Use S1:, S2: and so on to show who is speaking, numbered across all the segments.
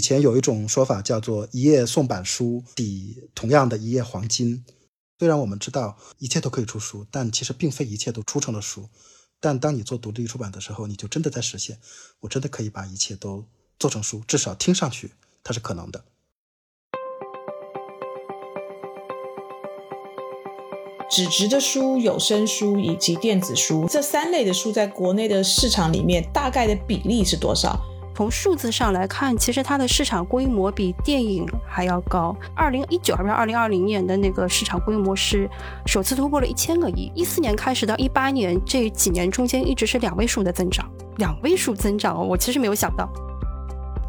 S1: 以前有一种说法叫做“一页宋版书抵同样的一页黄金”。虽然我们知道一切都可以出书，但其实并非一切都出成了书。但当你做独立出版的时候，你就真的在实现，我真的可以把一切都做成书，至少听上去它是可能的。
S2: 纸质的书、有声书以及电子书这三类的书，在国内的市场里面，大概的比例是多少？
S3: 从数字上来看，其实它的市场规模比电影还要高。二零一九还是二零二零年的那个市场规模是首次突破了一千个亿。一四年开始到一八年这几年中间一直是两位数的增长，两位数增长哦，我其实没有想到。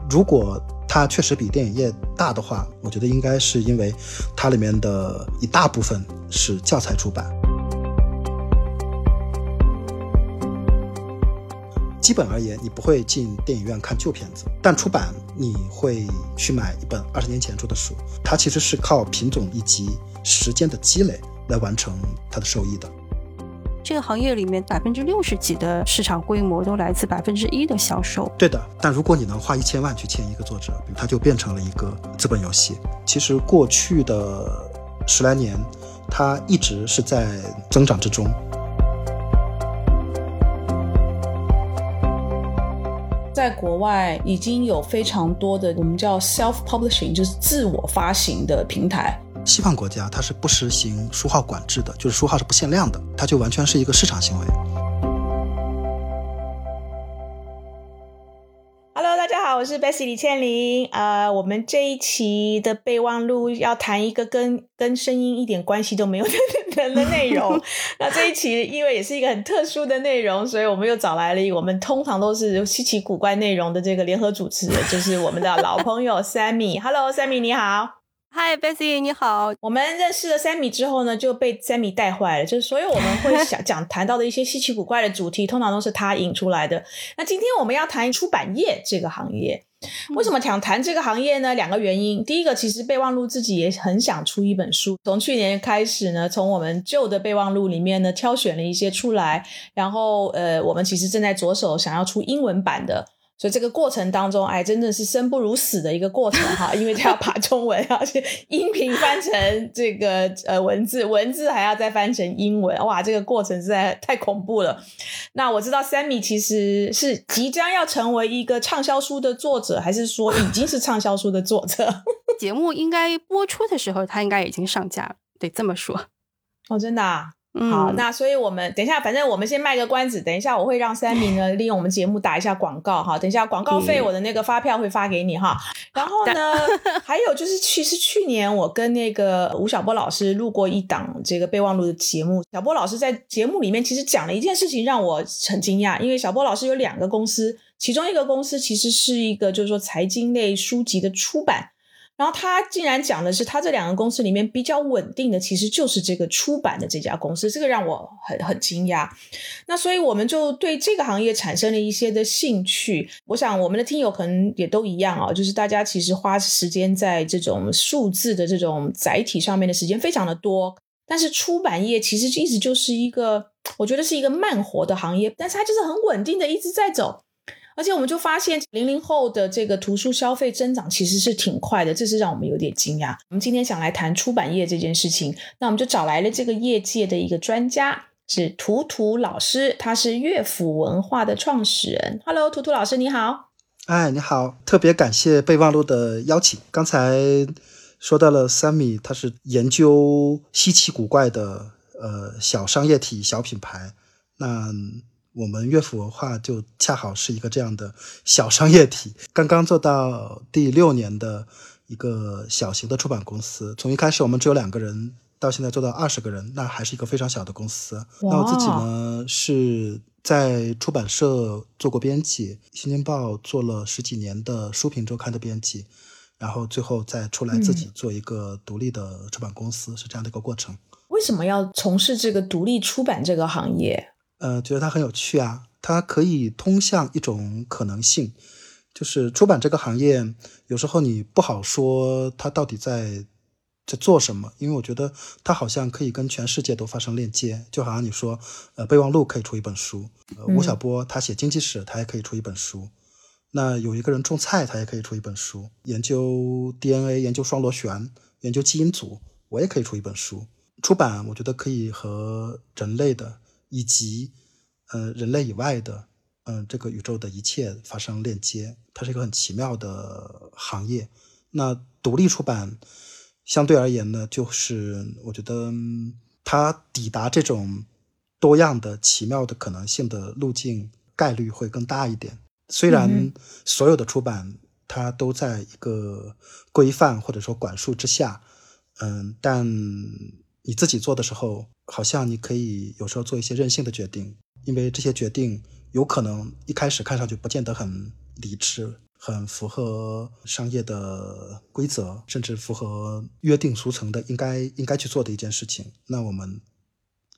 S1: 如果它确实比电影业大的话，我觉得应该是因为它里面的一大部分是教材出版。基本而言，你不会进电影院看旧片子，但出版你会去买一本二十年前出的书。它其实是靠品种以及时间的积累来完成它的收益的。
S3: 这个行业里面百分之六十几的市场规模都来自百分之一的销售。
S1: 对的，但如果你能花一千万去签一个作者，它就变成了一个资本游戏。其实过去的十来年，它一直是在增长之中。
S2: 在国外已经有非常多的我们叫 self publishing，就是自我发行的平台。
S1: 西方国家它是不实行书号管制的，就是书号是不限量的，它就完全是一个市场行为。
S2: 我是 Bessy 李倩玲。呃，我们这一期的备忘录要谈一个跟跟声音一点关系都没有的 的内容。那这一期因为也是一个很特殊的内容，所以我们又找来了我们通常都是稀奇古怪内容的这个联合主持人，就是我们的老朋友 Sammy。Hello，Sammy，你好。
S3: 嗨，Bessy，你好。
S2: 我们认识了 Sammy 之后呢，就被 Sammy 带坏了。就是所有我们会想 讲谈到的一些稀奇古怪的主题，通常都是他引出来的。那今天我们要谈出版业这个行业，为什么想谈这个行业呢？两个原因。第一个，其实备忘录自己也很想出一本书。从去年开始呢，从我们旧的备忘录里面呢，挑选了一些出来，然后呃，我们其实正在着手想要出英文版的。所以这个过程当中，哎，真的是生不如死的一个过程哈，因为他要把中文，而且音频翻成这个呃文字，文字还要再翻成英文，哇，这个过程实在太恐怖了。那我知道 Sammy 其实是即将要成为一个畅销书的作者，还是说已经是畅销书的作者？
S3: 节目应该播出的时候，他应该已经上架了，得这么说。
S2: 哦，真的。啊。好，那所以我们等一下，反正我们先卖个关子。等一下，我会让 Sammy 呢 利用我们节目打一下广告哈。等一下广告费，我的那个发票会发给你哈。然后呢，还有就是，其实去年我跟那个吴晓波老师录过一档这个备忘录的节目。小波老师在节目里面其实讲了一件事情，让我很惊讶。因为小波老师有两个公司，其中一个公司其实是一个就是说财经类书籍的出版。然后他竟然讲的是，他这两个公司里面比较稳定的，其实就是这个出版的这家公司，这个让我很很惊讶。那所以我们就对这个行业产生了一些的兴趣。我想我们的听友可能也都一样啊，就是大家其实花时间在这种数字的这种载体上面的时间非常的多，但是出版业其实一直就是一个，我觉得是一个慢活的行业，但是它就是很稳定的一直在走。而且我们就发现，零零后的这个图书消费增长其实是挺快的，这是让我们有点惊讶。我们今天想来谈出版业这件事情，那我们就找来了这个业界的一个专家，是图图老师，他是乐府文化的创始人。Hello，图图老师，你好。
S1: 哎，你好，特别感谢备忘录的邀请。刚才说到了 Sammy，他是研究稀奇古怪的呃小商业体、小品牌，那。我们乐府文化就恰好是一个这样的小商业体，刚刚做到第六年的一个小型的出版公司。从一开始我们只有两个人，到现在做到二十个人，那还是一个非常小的公司。那我自己呢，是在出版社做过编辑，《新京报》做了十几年的书评周刊的编辑，然后最后再出来自己做一个独立的出版公司，是这样的一个过程。
S2: 为什么要从事这个独立出版这个行业？
S1: 呃，觉得它很有趣啊，它可以通向一种可能性，就是出版这个行业，有时候你不好说它到底在在做什么，因为我觉得它好像可以跟全世界都发生链接，就好像你说，呃，备忘录可以出一本书，呃，吴晓波他写经济史，他也可以出一本书，那有一个人种菜，他也可以出一本书；研究 DNA、研究双螺旋、研究基因组，我也可以出一本书。出版，我觉得可以和人类的以及呃人类以外的嗯这个宇宙的一切发生链接，它是一个很奇妙的行业。那独立出版相对而言呢，就是我觉得它抵达这种多样的奇妙的可能性的路径概率会更大一点。虽然所有的出版它都在一个规范或者说管束之下，嗯，但。你自己做的时候，好像你可以有时候做一些任性的决定，因为这些决定有可能一开始看上去不见得很理智，很符合商业的规则，甚至符合约定俗成的应该应该去做的一件事情。那我们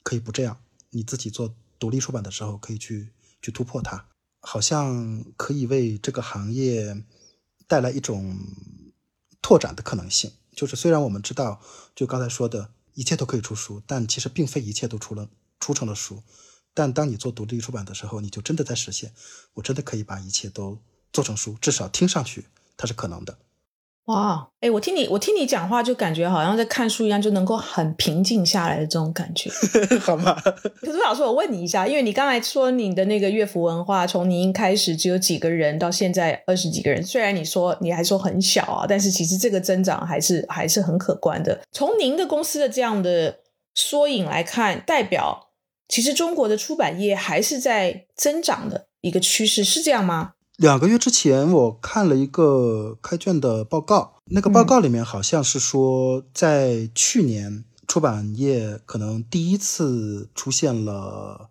S1: 可以不这样，你自己做独立出版的时候，可以去去突破它，好像可以为这个行业带来一种拓展的可能性。就是虽然我们知道，就刚才说的。一切都可以出书，但其实并非一切都出了出成了书。但当你做独立出版的时候，你就真的在实现，我真的可以把一切都做成书，至少听上去它是可能的。
S2: 哇，哎，我听你，我听你讲话，就感觉好像在看书一样，就能够很平静下来的这种感觉，
S1: 好吗？
S2: 可是老师，我问你一下，因为你刚才说你的那个乐府文化，从你一开始只有几个人，到现在二十几个人，虽然你说你还说很小啊，但是其实这个增长还是还是很可观的。从您的公司的这样的缩影来看，代表其实中国的出版业还是在增长的一个趋势，是这样吗？
S1: 两个月之前，我看了一个开卷的报告，那个报告里面好像是说，在去年出版业可能第一次出现了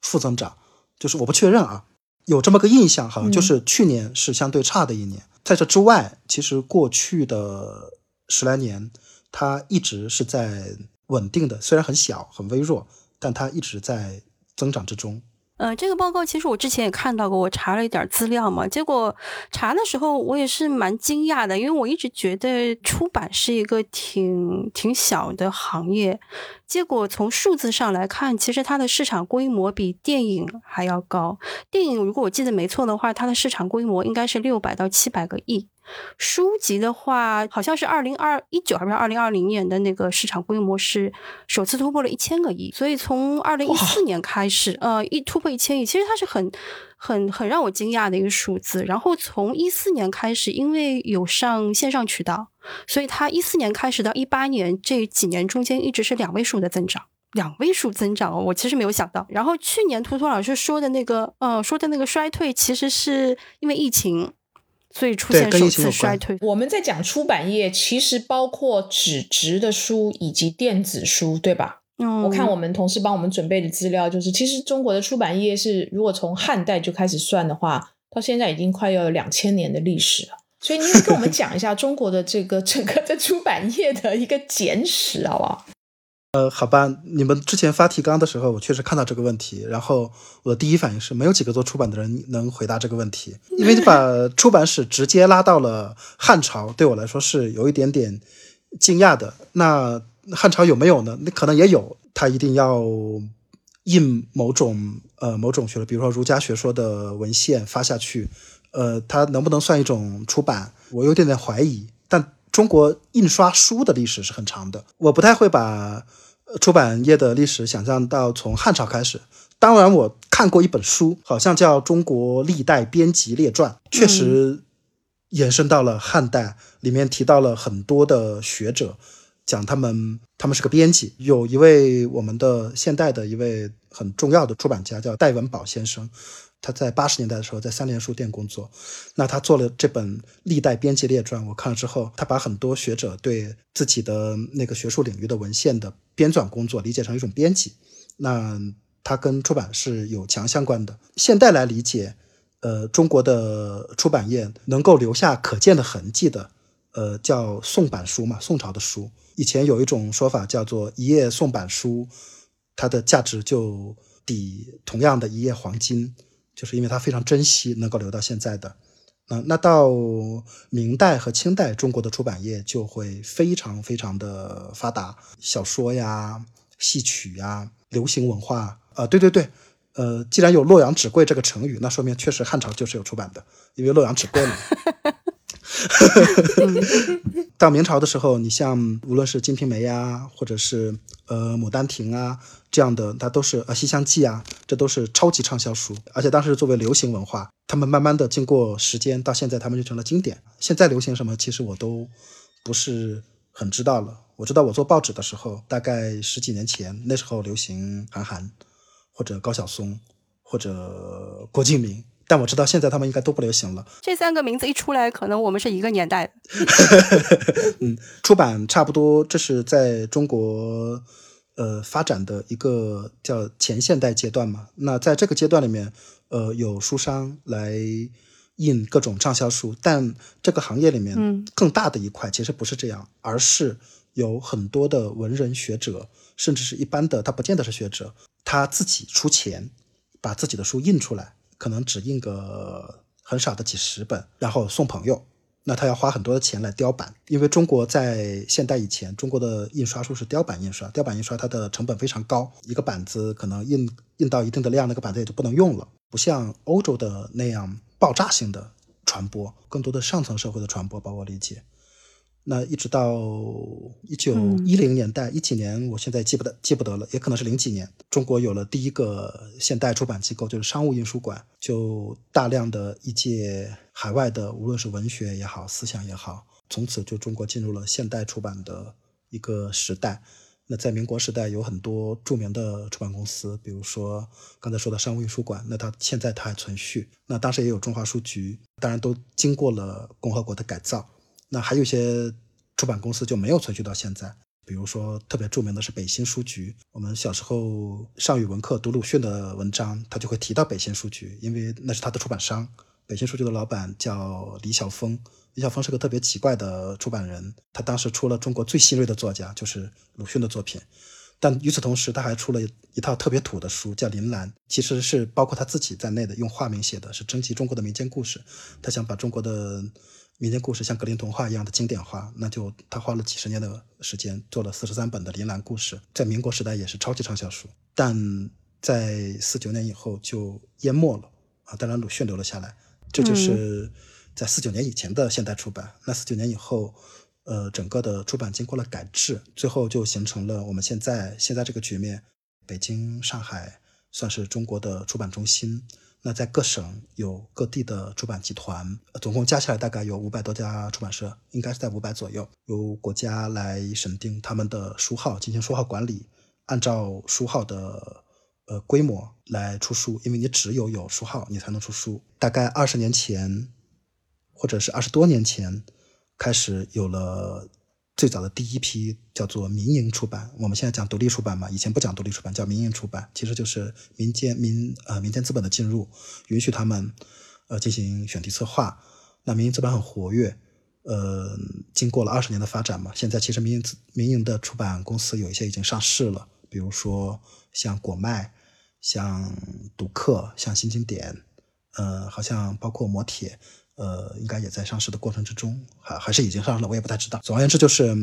S1: 负增长，就是我不确认啊，有这么个印象，好像就是去年是相对差的一年。在这之外，其实过去的十来年，它一直是在稳定的，虽然很小很微弱，但它一直在增长之中。
S3: 呃，这个报告其实我之前也看到过，我查了一点资料嘛。结果查的时候，我也是蛮惊讶的，因为我一直觉得出版是一个挺挺小的行业。结果从数字上来看，其实它的市场规模比电影还要高。电影如果我记得没错的话，它的市场规模应该是六百到七百个亿。书籍的话，好像是二零二一九还是二零二零年的那个市场规模是首次突破了一千个亿，所以从二零一四年开始，呃，一突破一千亿，其实它是很很很让我惊讶的一个数字。然后从一四年开始，因为有上线上渠道，所以它一四年开始到一八年这几年中间一直是两位数的增长，两位数增长哦，我其实没有想到。然后去年图图老师说的那个，呃，说的那个衰退，其实是因为疫情。所以出现首次衰退。
S2: 我们在讲出版业，其实包括纸质的书以及电子书，对吧？嗯，我看我们同事帮我们准备的资料，就是其实中国的出版业是，如果从汉代就开始算的话，到现在已经快要有两千年的历史了。所以您跟我们讲一下中国的这个整个的出版业的一个简史，好不好？
S1: 呃，好吧，你们之前发提纲的时候，我确实看到这个问题，然后我的第一反应是没有几个做出版的人能回答这个问题，因为你把出版史直接拉到了汉朝，对我来说是有一点点惊讶的。那汉朝有没有呢？那可能也有，他一定要印某种呃某种学，比如说儒家学说的文献发下去，呃，它能不能算一种出版？我有点点怀疑。但中国印刷书的历史是很长的，我不太会把。出版业的历史想象到从汉朝开始，当然我看过一本书，好像叫《中国历代编辑列传》，确实延伸到了汉代，里面提到了很多的学者，讲他们他们是个编辑，有一位我们的现代的一位很重要的出版家叫戴文宝先生。他在八十年代的时候在三联书店工作，那他做了这本《历代编辑列传》，我看了之后，他把很多学者对自己的那个学术领域的文献的编纂工作理解成一种编辑，那他跟出版是有强相关的。现代来理解，呃，中国的出版业能够留下可见的痕迹的，呃，叫宋版书嘛，宋朝的书。以前有一种说法叫做一页宋版书，它的价值就抵同样的一页黄金。就是因为他非常珍惜，能够留到现在的，嗯，那到明代和清代，中国的出版业就会非常非常的发达，小说呀、戏曲呀、流行文化，啊，对对对，呃，既然有洛阳纸贵这个成语，那说明确实汉朝就是有出版的，因为洛阳纸贵嘛。到明朝的时候，你像无论是《金瓶梅》呀，或者是呃《牡丹亭》啊这样的，它都是呃《西厢记》啊，这都是超级畅销书。而且当时作为流行文化，他们慢慢的经过时间，到现在他们就成了经典。现在流行什么，其实我都不是很知道了。我知道我做报纸的时候，大概十几年前，那时候流行韩寒，或者高晓松，或者郭敬明。但我知道现在他们应该都不流行了。
S3: 这三个名字一出来，可能我们是一个年代。
S1: 嗯，出版差不多，这是在中国呃发展的一个叫前现代阶段嘛。那在这个阶段里面，呃，有书商来印各种畅销书，但这个行业里面更大的一块其实不是这样，而是有很多的文人学者，甚至是一般的，他不见得是学者，他自己出钱把自己的书印出来。可能只印个很少的几十本，然后送朋友，那他要花很多的钱来雕版，因为中国在现代以前，中国的印刷术是雕版印刷，雕版印刷它的成本非常高，一个板子可能印印到一定的量，那个板子也就不能用了，不像欧洲的那样爆炸性的传播，更多的上层社会的传播，把我理解。那一直到一九一零年代一几年，我现在记不得记不得了，也可能是零几年，中国有了第一个现代出版机构，就是商务印书馆，就大量的一届海外的，无论是文学也好，思想也好，从此就中国进入了现代出版的一个时代。那在民国时代有很多著名的出版公司，比如说刚才说的商务印书馆，那它现在它还存续。那当时也有中华书局，当然都经过了共和国的改造。那还有一些出版公司就没有存续到现在，比如说特别著名的是北新书局。我们小时候上语文课读鲁迅的文章，他就会提到北新书局，因为那是他的出版商。北新书局的老板叫李晓峰，李晓峰是个特别奇怪的出版人，他当时出了中国最新锐的作家，就是鲁迅的作品。但与此同时，他还出了一套特别土的书，叫《林兰》，其实是包括他自己在内的，用化名写的，是征集中国的民间故事。他想把中国的。民间故事像格林童话一样的经典化，那就他花了几十年的时间做了四十三本的《铃兰故事》，在民国时代也是超级畅销书，但在四九年以后就淹没了啊！当然鲁迅留了下来，这就是在四九年以前的现代出版。那四九年以后，呃，整个的出版经过了改制，最后就形成了我们现在现在这个局面。北京、上海算是中国的出版中心。那在各省有各地的出版集团，总共加起来大概有五百多家出版社，应该是在五百左右。由国家来审定他们的书号，进行书号管理，按照书号的呃规模来出书，因为你只有有书号，你才能出书。大概二十年前，或者是二十多年前，开始有了。最早的第一批叫做民营出版，我们现在讲独立出版嘛，以前不讲独立出版，叫民营出版，其实就是民间民呃民间资本的进入，允许他们呃进行选题策划。那民营资本很活跃，呃，经过了二十年的发展嘛，现在其实民营民营的出版公司有一些已经上市了，比如说像果麦、像读客、像新经典，呃，好像包括磨铁。呃，应该也在上市的过程之中，还还是已经上了，我也不太知道。总而言之，就是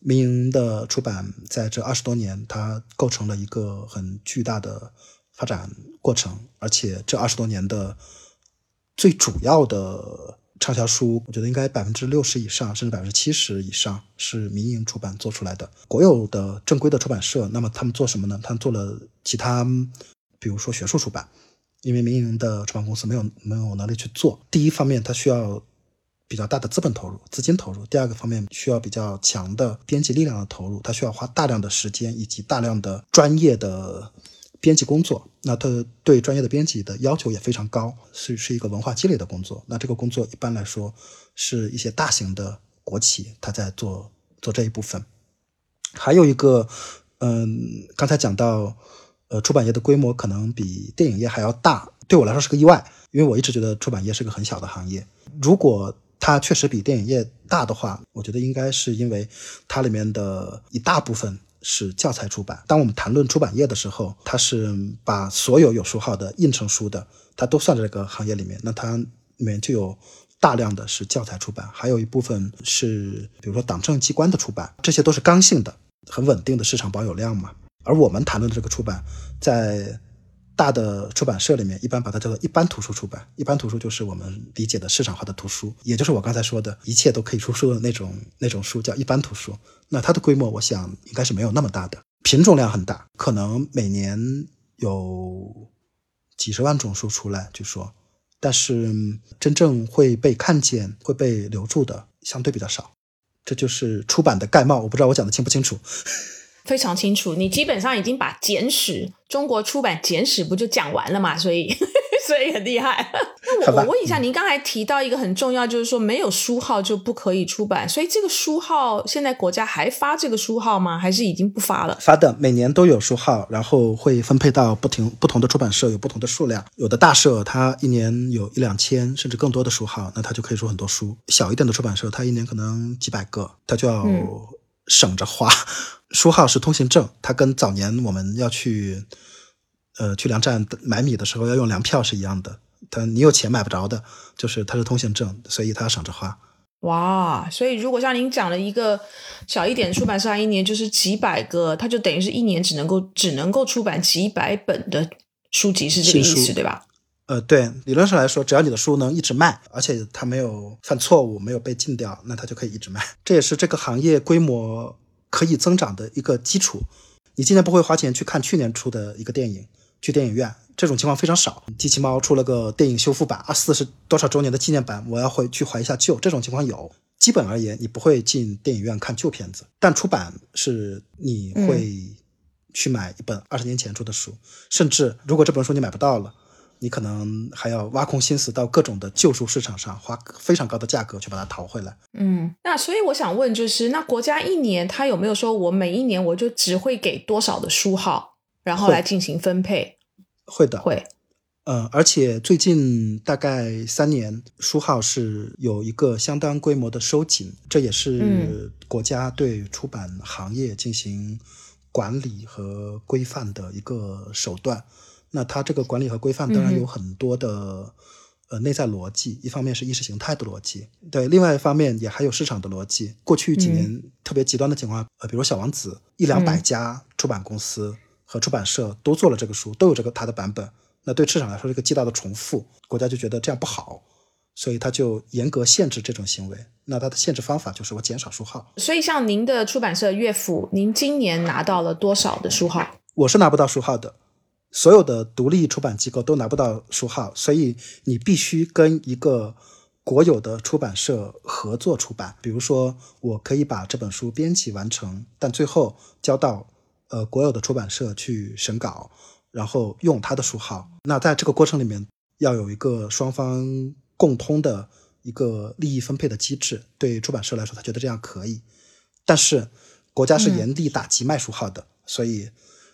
S1: 民营的出版在这二十多年，它构成了一个很巨大的发展过程，而且这二十多年的最主要的畅销书，我觉得应该百分之六十以上，甚至百分之七十以上是民营出版做出来的。国有的正规的出版社，那么他们做什么呢？他们做了其他，比如说学术出版。因为民营的出版公司没有没有能力去做，第一方面它需要比较大的资本投入、资金投入；第二个方面需要比较强的编辑力量的投入，它需要花大量的时间以及大量的专业的编辑工作。那它对专业的编辑的要求也非常高，是是一个文化积累的工作。那这个工作一般来说是一些大型的国企他在做做这一部分。还有一个，嗯，刚才讲到。呃，出版业的规模可能比电影业还要大，对我来说是个意外，因为我一直觉得出版业是个很小的行业。如果它确实比电影业大的话，我觉得应该是因为它里面的一大部分是教材出版。当我们谈论出版业的时候，它是把所有有书号的印成书的，它都算在这个行业里面。那它里面就有大量的是教材出版，还有一部分是比如说党政机关的出版，这些都是刚性的、很稳定的市场保有量嘛。而我们谈论的这个出版，在大的出版社里面，一般把它叫做一般图书出版。一般图书就是我们理解的市场化的图书，也就是我刚才说的一切都可以出书的那种那种书，叫一般图书。那它的规模，我想应该是没有那么大的，品种量很大，可能每年有几十万种书出来，据说，但是真正会被看见、会被留住的相对比较少。这就是出版的概貌，我不知道我讲的清不清楚。
S2: 非常清楚，你基本上已经把简史中国出版简史不就讲完了嘛？所以 所以很厉害。那我我问一下，您刚才提到一个很重要，就是说没有书号就不可以出版，所以这个书号现在国家还发这个书号吗？还是已经不发了？
S1: 发的，每年都有书号，然后会分配到不停不同的出版社，有不同的数量。有的大社它一年有一两千甚至更多的书号，那它就可以出很多书。小一点的出版社，它一年可能几百个，它就要省着花。书号是通行证，它跟早年我们要去，呃，去粮站买米的时候要用粮票是一样的。它你有钱买不着的，就是它是通行证，所以它要省着花。
S2: 哇，所以如果像您讲了一个小一点出版社，一年就是几百个，它就等于是一年只能够只能够出版几百本的书籍，是这个意思对吧？
S1: 呃，对，理论上来说，只要你的书能一直卖，而且它没有犯错误，没有被禁掉，那它就可以一直卖。这也是这个行业规模。可以增长的一个基础，你今年不会花钱去看去年出的一个电影，去电影院这种情况非常少。机器猫出了个电影修复版，啊，四十多少周年的纪念版，我要回去怀一下旧，这种情况有。基本而言，你不会进电影院看旧片子，但出版是你会去买一本二十年前出的书，甚至如果这本书你买不到了。你可能还要挖空心思到各种的旧书市场上，花非常高的价格去把它淘回来。
S2: 嗯，那所以我想问，就是那国家一年它有没有说我每一年我就只会给多少的书号，然后来进行分配？
S1: 会的，
S2: 会。
S1: 嗯，而且最近大概三年，书号是有一个相当规模的收紧，这也是国家对出版行业进行管理和规范的一个手段。那它这个管理和规范当然有很多的呃内在逻辑，一方面是意识形态的逻辑，对，另外一方面也还有市场的逻辑。过去几年特别极端的情况，呃，比如《小王子》，一两百家出版公司和出版社都做了这个书，都有这个它的版本，那对市场来说是一个极大的重复，国家就觉得这样不好，所以他就严格限制这种行为。那它的限制方法就是我减少书号。
S2: 所以像您的出版社乐府，您今年拿到了多少的书号？
S1: 我是拿不到书号的。所有的独立出版机构都拿不到书号，所以你必须跟一个国有的出版社合作出版。比如说，我可以把这本书编辑完成，但最后交到呃国有的出版社去审稿，然后用他的书号。那在这个过程里面，要有一个双方共通的一个利益分配的机制。对出版社来说，他觉得这样可以，但是国家是严厉打击卖书号的，所以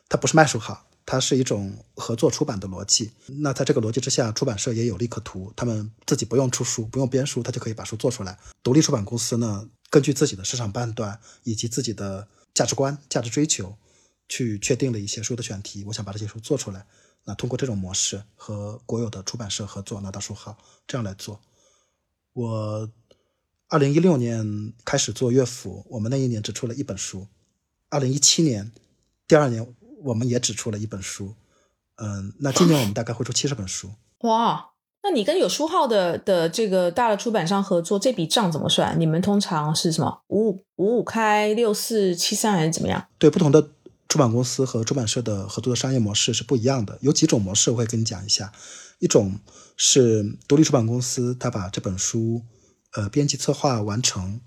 S1: 它不是卖书号。它是一种合作出版的逻辑。那在这个逻辑之下，出版社也有利可图，他们自己不用出书，不用编书，他就可以把书做出来。独立出版公司呢，根据自己的市场判断以及自己的价值观、价值追求，去确定了一些书的选题。我想把这些书做出来。那通过这种模式和国有的出版社合作，拿到书号，这样来做。我二零一六年开始做乐府，我们那一年只出了一本书。二零一七年，第二年。我们也只出了一本书，嗯，那今年我们大概会出七十本书。
S2: 哇，那你跟有书号的的这个大的出版商合作，这笔账怎么算？你们通常是什么五五五五开六四七三还是怎么样？
S1: 对，不同的出版公司和出版社的合作的商业模式是不一样的。有几种模式我会跟你讲一下。一种是独立出版公司，他把这本书呃编辑策划完成，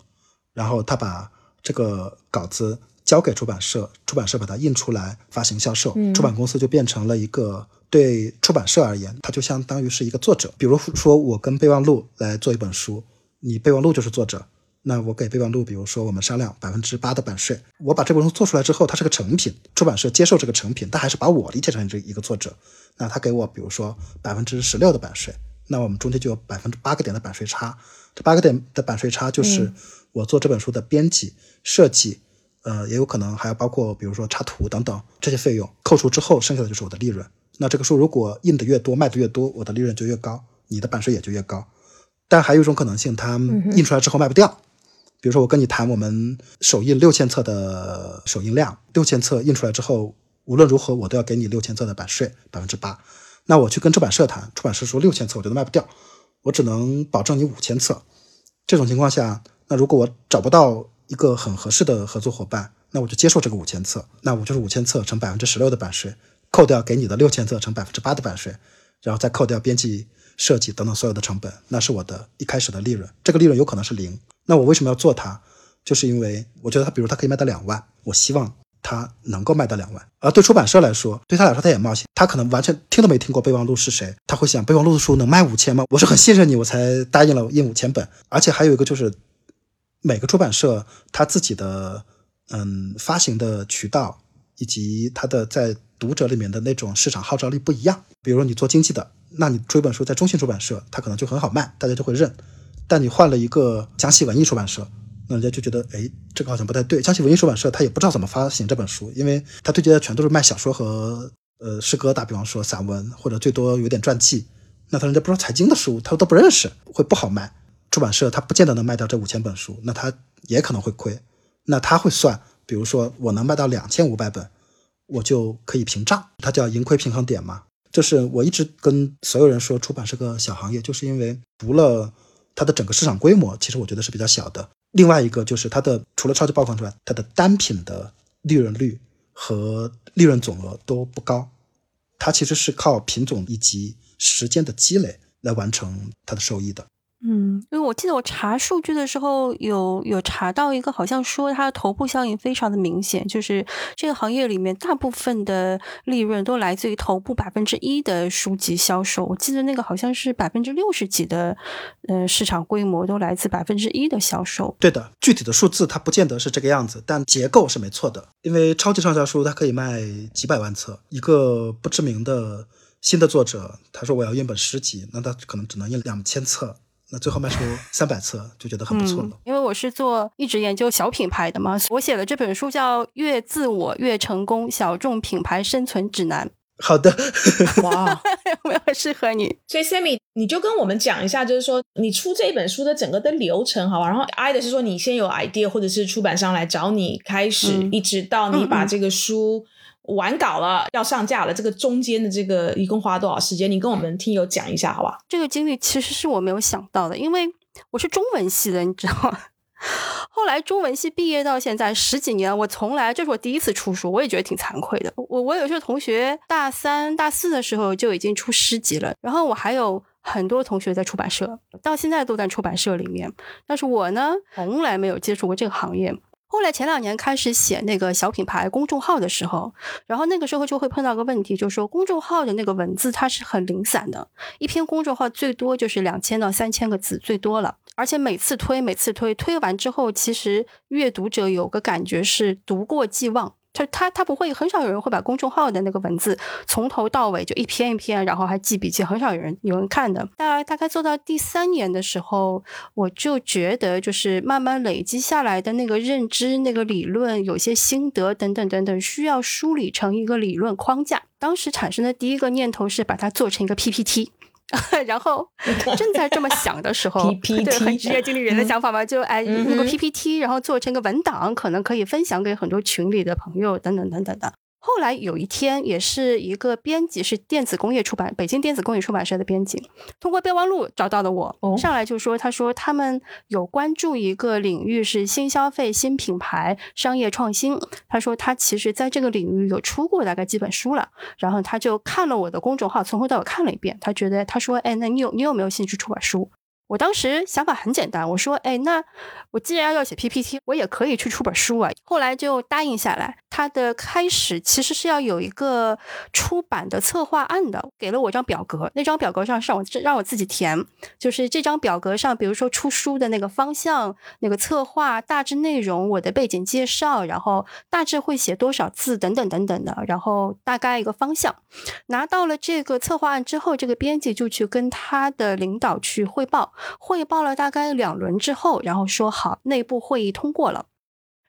S1: 然后他把这个稿子。交给出版社，出版社把它印出来发行销售，出版公司就变成了一个对出版社而言，它就相当于是一个作者。比如说，我跟备忘录来做一本书，你备忘录就是作者，那我给备忘录，比如说我们商量百分之八的版税，我把这本书做出来之后，它是个成品，出版社接受这个成品，但还是把我理解成这一个作者，那他给我比如说百分之十六的版税，那我们中间就有百分之八个点的版税差，这八个点的版税差就是我做这本书的编辑设计。呃，也有可能还要包括，比如说插图等等这些费用，扣除之后，剩下的就是我的利润。那这个书如果印的越多，卖的越多，我的利润就越高，你的版税也就越高。但还有一种可能性，它印出来之后卖不掉。比如说我跟你谈，我们首印六千册的首印量，六千册印出来之后，无论如何我都要给你六千册的版税，百分之八。那我去跟出版社谈，出版社说六千册我觉得卖不掉，我只能保证你五千册。这种情况下，那如果我找不到一个很合适的合作伙伴，那我就接受这个五千册，那我就是五千册乘百分之十六的版税，扣掉给你的六千册乘百分之八的版税，然后再扣掉编辑、设计等等所有的成本，那是我的一开始的利润。这个利润有可能是零。那我为什么要做它？就是因为我觉得它，比如它可以卖到两万，我希望它能够卖到两万。而对出版社来说，对他来说他也冒险，他可能完全听都没听过备忘录是谁，他会想备忘录的书能卖五千吗？我是很信任你，我才答应了印五千本。而且还有一个就是，每个出版社他自己的。嗯，发行的渠道以及它的在读者里面的那种市场号召力不一样。比如你做经济的，那你出一本书在中信出版社，它可能就很好卖，大家就会认。但你换了一个江西文艺出版社，那人家就觉得，哎，这个好像不太对。江西文艺出版社他也不知道怎么发行这本书，因为他对接的全都是卖小说和呃诗歌，打比方说散文或者最多有点传记。那他人家不知道财经的书，他都不认识，会不好卖。出版社他不见得能卖掉这五千本书，那他也可能会亏。那他会算，比如说我能卖到两千五百本，我就可以平账，它叫盈亏平衡点嘛。就是我一直跟所有人说，出版是个小行业，就是因为除了它的整个市场规模，其实我觉得是比较小的。另外一个就是它的除了超级爆款之外，它的单品的利润率和利润总额都不高，它其实是靠品种以及时间的积累来完成它的收益的。
S3: 嗯，因为我记得我查数据的时候，有有查到一个，好像说它的头部效应非常的明显，就是这个行业里面大部分的利润都来自于头部百分之一的书籍销售。我记得那个好像是百分之六十几的，呃，市场规模都来自百分之一的销售。
S1: 对的，具体的数字它不见得是这个样子，但结构是没错的。因为超级畅销书它可以卖几百万册，一个不知名的新的作者，他说我要印本诗集，那他可能只能印两千册。那最后卖出三百册，就觉得很不错了。
S3: 因为我是做一直研究小品牌的嘛，我写了这本书叫《越自我越成功：小众品牌生存指南》。
S1: 好的，
S2: 哇，
S3: 有没有适合你？
S2: 所以 Sammy，你就跟我们讲一下，就是说你出这本书的整个的流程，好吧？然后 I 的是说你先有 idea，或者是出版商来找你开始，一直到你把这个书。完稿了，要上架了。这个中间的这个一共花了多少时间？你跟我们听友讲一下，好吧？
S3: 这个经历其实是我没有想到的，因为我是中文系的，你知道吗？后来中文系毕业到现在十几年，我从来这是我第一次出书，我也觉得挺惭愧的。我我有些同学大三、大四的时候就已经出诗集了，然后我还有很多同学在出版社，到现在都在出版社里面，但是我呢，从来没有接触过这个行业。后来前两年开始写那个小品牌公众号的时候，然后那个时候就会碰到个问题，就是说公众号的那个文字它是很零散的，一篇公众号最多就是两千到三千个字最多了，而且每次推每次推推完之后，其实阅读者有个感觉是读过即忘。他他他不会，很少有人会把公众号的那个文字从头到尾就一篇一篇，然后还记笔记，很少有人有人看的。大大概做到第三年的时候，我就觉得就是慢慢累积下来的那个认知、那个理论、有些心得等等等等，需要梳理成一个理论框架。当时产生的第一个念头是把它做成一个 PPT。然后 正在这么想的时候，对，很职业经理人的想法嘛，就哎，弄个 PPT，然后做成个文档，可能可以分享给很多群里的朋友，等等等等的。后来有一天，也是一个编辑，是电子工业出版，北京电子工业出版社的编辑，通过备忘录找到的我，上来就说，他说他们有关注一个领域是新消费、新品牌、商业创新。他说他其实在这个领域有出过大概几本书了，然后他就看了我的公众号，从头到尾看了一遍，他觉得他说，哎，那你有你有没有兴趣出版书？我当时想法很简单，我说，哎，那我既然要写 PPT，我也可以去出本书啊。后来就答应下来。它的开始其实是要有一个出版的策划案的，给了我张表格，那张表格上让我让我自己填，就是这张表格上，比如说出书的那个方向、那个策划、大致内容、我的背景介绍，然后大致会写多少字等等等等的，然后大概一个方向。拿到了这个策划案之后，这个编辑就去跟他的领导去汇报，汇报了大概两轮之后，然后说好，内部会议通过了。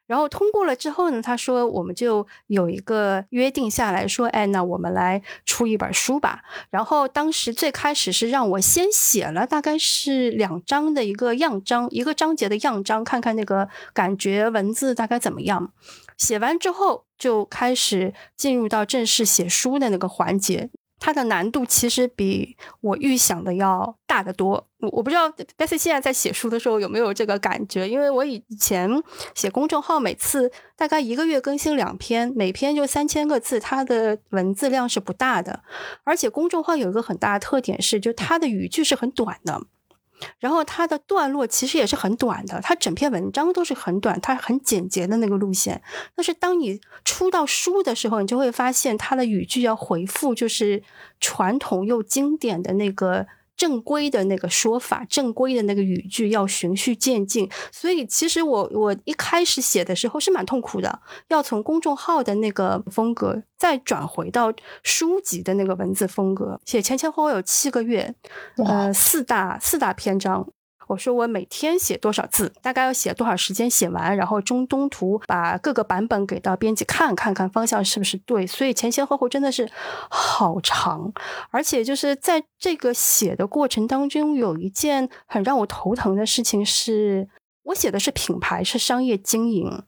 S3: 然后通过了之后呢，他说我们就有一个约定下来说，哎，那我们来出一本书吧。然后当时最开始是让我先写了大概是两章的一个样章，一个章节的样章，看看那个感觉文字大概怎么样。写完之后就开始进入到正式写书的那个环节。它的难度其实比我预想的要大得多。我我不知道 b e s s 现在在写书的时候有没有这个感觉，因为我以前写公众号，每次大概一个月更新两篇，每篇就三千个字，它的文字量是不大的。而且公众号有一个很大的特点是，就它的语句是很短的。然后它的段落其实也是很短的，它整篇文章都是很短，它很简洁的那个路线。但是当你出到书的时候，你就会发现它的语句要回复，就是传统又经典的那个。正规的那个说法，正规的那个语句要循序渐进，所以其实我我一开始写的时候是蛮痛苦的，要从公众号的那个风格再转回到书籍的那个文字风格，写前前后后有七个月，呃，四大四大篇章。我说我每天写多少字，大概要写多少时间写完，然后中东图把各个版本给到编辑看，看看方向是不是对。所以前前后后真的是好长，而且就是在这个写的过程当中，有一件很让我头疼的事情是，我写的是品牌，是商业经营。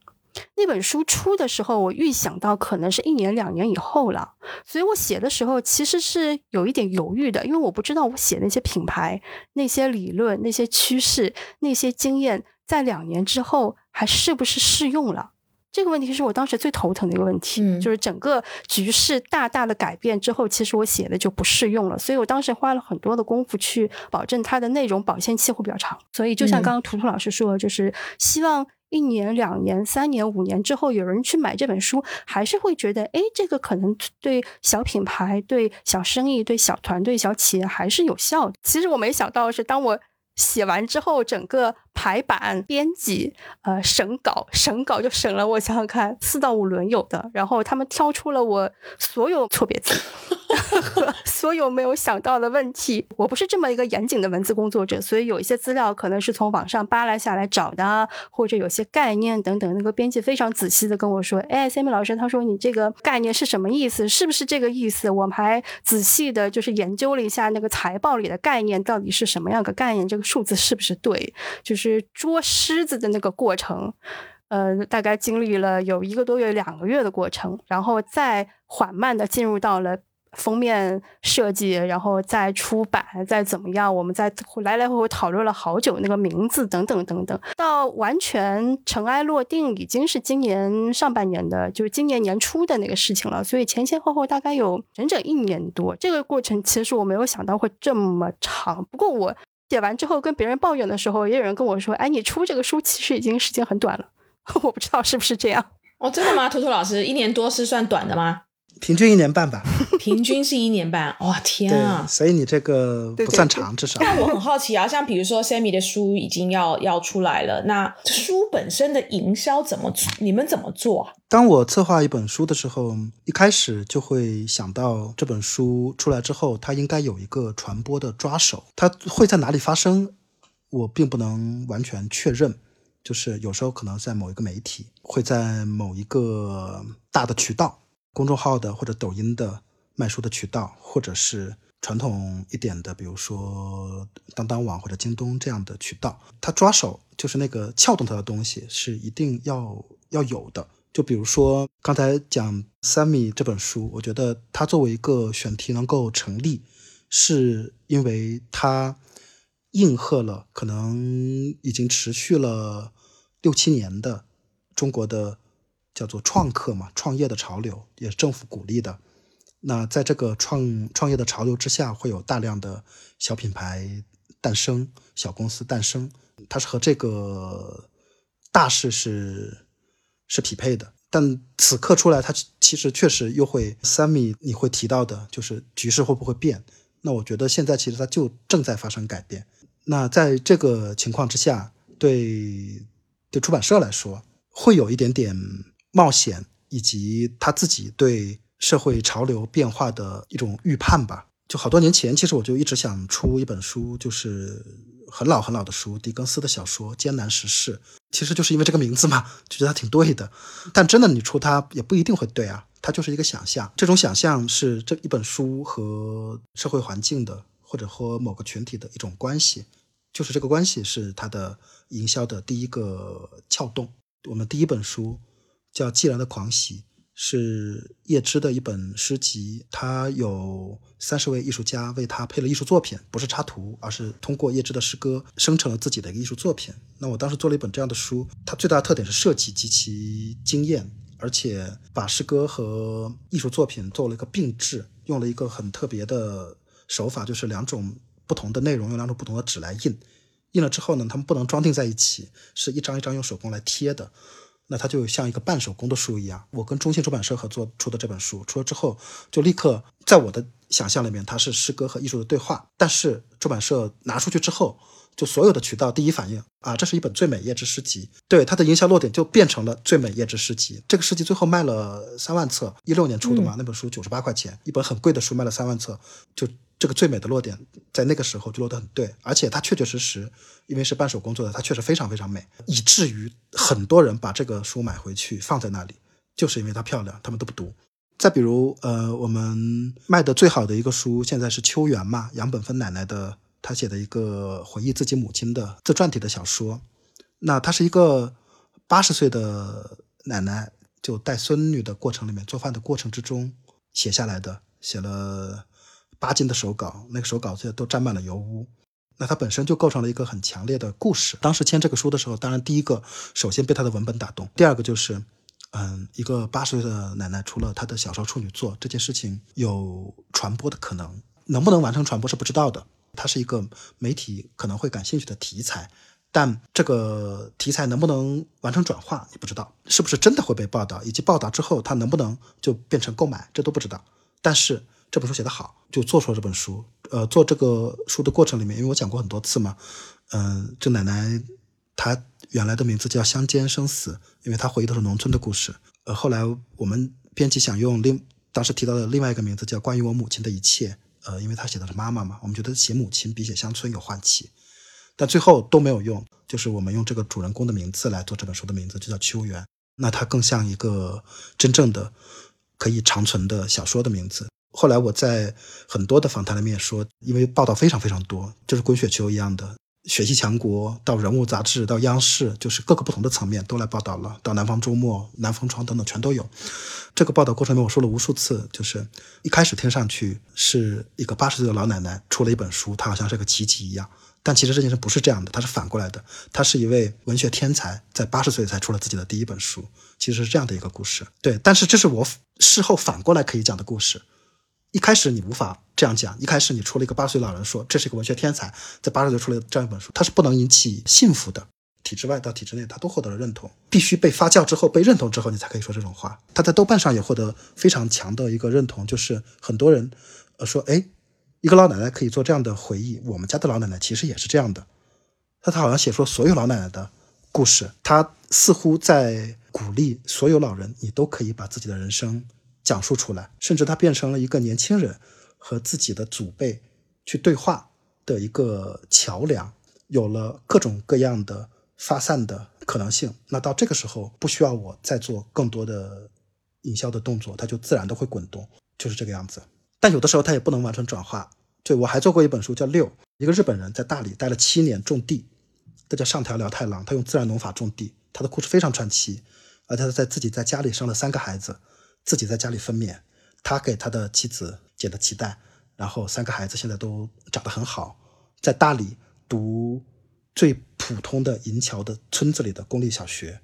S3: 那本书出的时候，我预想到可能是一年两年以后了，所以我写的时候其实是有一点犹豫的，因为我不知道我写那些品牌、那些理论、那些趋势、那些经验，在两年之后还是不是适用了。这个问题是我当时最头疼的一个问题，就是整个局势大大的改变之后，其实我写的就不适用了。所以我当时花了很多的功夫去保证它的内容保鲜期会比较长。所以就像刚刚图图老师说，就是希望。一年、两年、三年、五年之后，有人去买这本书，还是会觉得，哎，这个可能对小品牌、对小生意、对小团队、小企业还是有效的。其实我没想到是，当我写完之后，整个排版、编辑、呃审稿、审稿就审了，我想想看，四到五轮有的，然后他们挑出了我所有错别字。所有没有想到的问题，我不是这么一个严谨的文字工作者，所以有一些资料可能是从网上扒拉下来找的，或者有些概念等等。那个编辑非常仔细的跟我说：“哎，Sammy 老师，他说你这个概念是什么意思？是不是这个意思？”我们还仔细的就是研究了一下那个财报里的概念到底是什么样的概念，这个数字是不是对？就是捉狮子的那个过程，呃，大概经历了有一个多月、两个月的过程，然后再缓慢的进入到了。封面设计，然后再出版，再怎么样，我们再来来回回讨论了好久那个名字等等等等，到完全尘埃落定，已经是今年上半年的，就是今年年初的那个事情了。所以前前后后大概有整整一年多，这个过程其实我没有想到会这么长。不过我写完之后跟别人抱怨的时候，也有人跟我说：“哎，你出这个书其实已经时间很短了。” 我不知道是不是这样。
S2: 哦，真的吗？图图老师，一年多是算短的吗？
S1: 平均一年半吧，
S2: 平均是一年半，哇天啊！
S1: 所以你这个不算长，至少。
S2: 但我很好奇啊，像比如说 Sammy 的书已经要要出来了，那书本身的营销怎么你们怎么做？
S1: 当我策划一本书的时候，一开始就会想到这本书出来之后，它应该有一个传播的抓手，它会在哪里发生？我并不能完全确认，就是有时候可能在某一个媒体，会在某一个大的渠道。公众号的或者抖音的卖书的渠道，或者是传统一点的，比如说当当网或者京东这样的渠道，它抓手就是那个撬动它的东西是一定要要有的。就比如说刚才讲《三米》这本书，我觉得它作为一个选题能够成立，是因为它应和了可能已经持续了六七年的中国的。叫做创客嘛，创业的潮流也是政府鼓励的。那在这个创创业的潮流之下，会有大量的小品牌诞生、小公司诞生，它是和这个大势是是匹配的。但此刻出来，它其实确实又会三米你会提到的，就是局势会不会变？那我觉得现在其实它就正在发生改变。那在这个情况之下，对对出版社来说，会有一点点。冒险以及他自己对社会潮流变化的一种预判吧。就好多年前，其实我就一直想出一本书，就是很老很老的书，狄更斯的小说《艰难时事》，其实就是因为这个名字嘛，就觉得它挺对的。但真的你出它也不一定会对啊，它就是一个想象。这种想象是这一本书和社会环境的，或者和某个群体的一种关系，就是这个关系是它的营销的第一个撬动。我们第一本书叫《既然的狂喜》。是叶芝的一本诗集，他有三十位艺术家为他配了艺术作品，不是插图，而是通过叶芝的诗歌生成了自己的一个艺术作品。那我当时做了一本这样的书，它最大的特点是设计极其惊艳，而且把诗歌和艺术作品做了一个并置，用了一个很特别的手法，就是两种不同的内容用两种不同的纸来印，印了之后呢，它们不能装订在一起，是一张一张用手工来贴的。那它就像一个半手工的书一样。我跟中信出版社合作出的这本书，出了之后就立刻在我的想象里面，它是诗歌和艺术的对话。但是出版社拿出去之后，就所有的渠道第一反应啊，这是一本最美叶之诗集。对它的营销落点就变成了最美叶之诗集。这个诗集最后卖了三万册，一六年出的嘛，那本书九十八块钱，一本很贵的书卖了三万册，就。这个最美的落点在那个时候就落得很对，而且它确确实实，因为是半手工做的，它确实非常非常美，以至于很多人把这个书买回去放在那里，就是因为它漂亮，他们都不读。再比如，呃，我们卖的最好的一个书，现在是秋园嘛，杨本芬奶奶的，她写的一个回忆自己母亲的自传体的小说。那她是一个八十岁的奶奶，就带孙女的过程里面，做饭的过程之中写下来的，写了。八斤的手稿，那个手稿现在都沾满了油污，那它本身就构成了一个很强烈的故事。当时签这个书的时候，当然第一个首先被他的文本打动，第二个就是，嗯，一个八十岁的奶奶出了她的小说处女作，这件事情有传播的可能，能不能完成传播是不知道的。它是一个媒体可能会感兴趣的题材，但这个题材能不能完成转化，你不知道，是不是真的会被报道，以及报道之后它能不能就变成购买，这都不知道。但是。这本书写得好，就做出了这本书。呃，做这个书的过程里面，因为我讲过很多次嘛，嗯，这奶奶她原来的名字叫乡间生死，因为她回忆的是农村的故事。呃，后来我们编辑想用另当时提到的另外一个名字叫关于我母亲的一切，呃，因为她写的是妈妈嘛，我们觉得写母亲比写乡村有唤起，但最后都没有用，就是我们用这个主人公的名字来做这本书的名字，就叫秋园。那它更像一个真正的可以长存的小说的名字。后来我在很多的访谈里面说，因为报道非常非常多，就是滚雪球一样的，学习强国到人物杂志到央视，就是各个不同的层面都来报道了，到南方周末、南风窗等等全都有。这个报道过程里面，我说了无数次，就是一开始听上去是一个八十岁的老奶奶出了一本书，她好像是个奇迹一样，但其实这件事不是这样的，她是反过来的，她是一位文学天才，在八十岁才出了自己的第一本书，其实是这样的一个故事。对，但是这是我事后反过来可以讲的故事。一开始你无法这样讲，一开始你出了一个八岁老人说这是一个文学天才，在八十岁出了这样一本书，他是不能引起信服的。体制外到体制内，他都获得了认同，必须被发酵之后被认同之后，你才可以说这种话。他在豆瓣上也获得非常强的一个认同，就是很多人呃说，哎，一个老奶奶可以做这样的回忆，我们家的老奶奶其实也是这样的。他他好像写出了所有老奶奶的故事，他似乎在鼓励所有老人，你都可以把自己的人生。讲述出来，甚至他变成了一个年轻人和自己的祖辈去对话的一个桥梁，有了各种各样的发散的可能性。那到这个时候，不需要我再做更多的营销的动作，它就自然的会滚动，就是这个样子。但有的时候它也不能完全转化。对我还做过一本书叫《六》，一个日本人在大理待了七年种地，他叫上条辽太郎，他用自然农法种地，他的故事非常传奇，而他在自己在家里生了三个孩子。自己在家里分娩，他给他的妻子剪的脐带，然后三个孩子现在都长得很好，在大理读最普通的银桥的村子里的公立小学。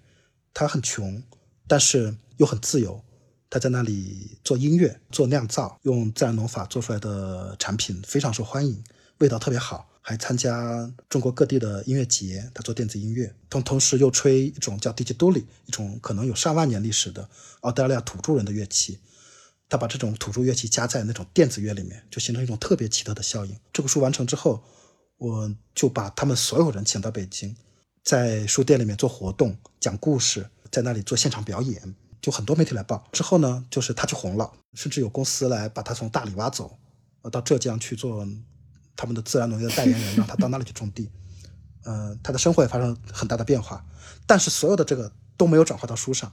S1: 他很穷，但是又很自由。他在那里做音乐、做酿造，用自然农法做出来的产品非常受欢迎，味道特别好。还参加中国各地的音乐节，他做电子音乐，同同时又吹一种叫 Digidoli，一种可能有上万年历史的澳大利亚土著人的乐器。他把这种土著乐器加在那种电子乐里面，就形成一种特别奇特的效应。这个书完成之后，我就把他们所有人请到北京，在书店里面做活动、讲故事，在那里做现场表演，就很多媒体来报。之后呢，就是他就红了，甚至有公司来把他从大理挖走，呃，到浙江去做。他们的自然农业的代言人，让他到那里去种地，呃，他的生活也发生很大的变化，但是所有的这个都没有转化到书上，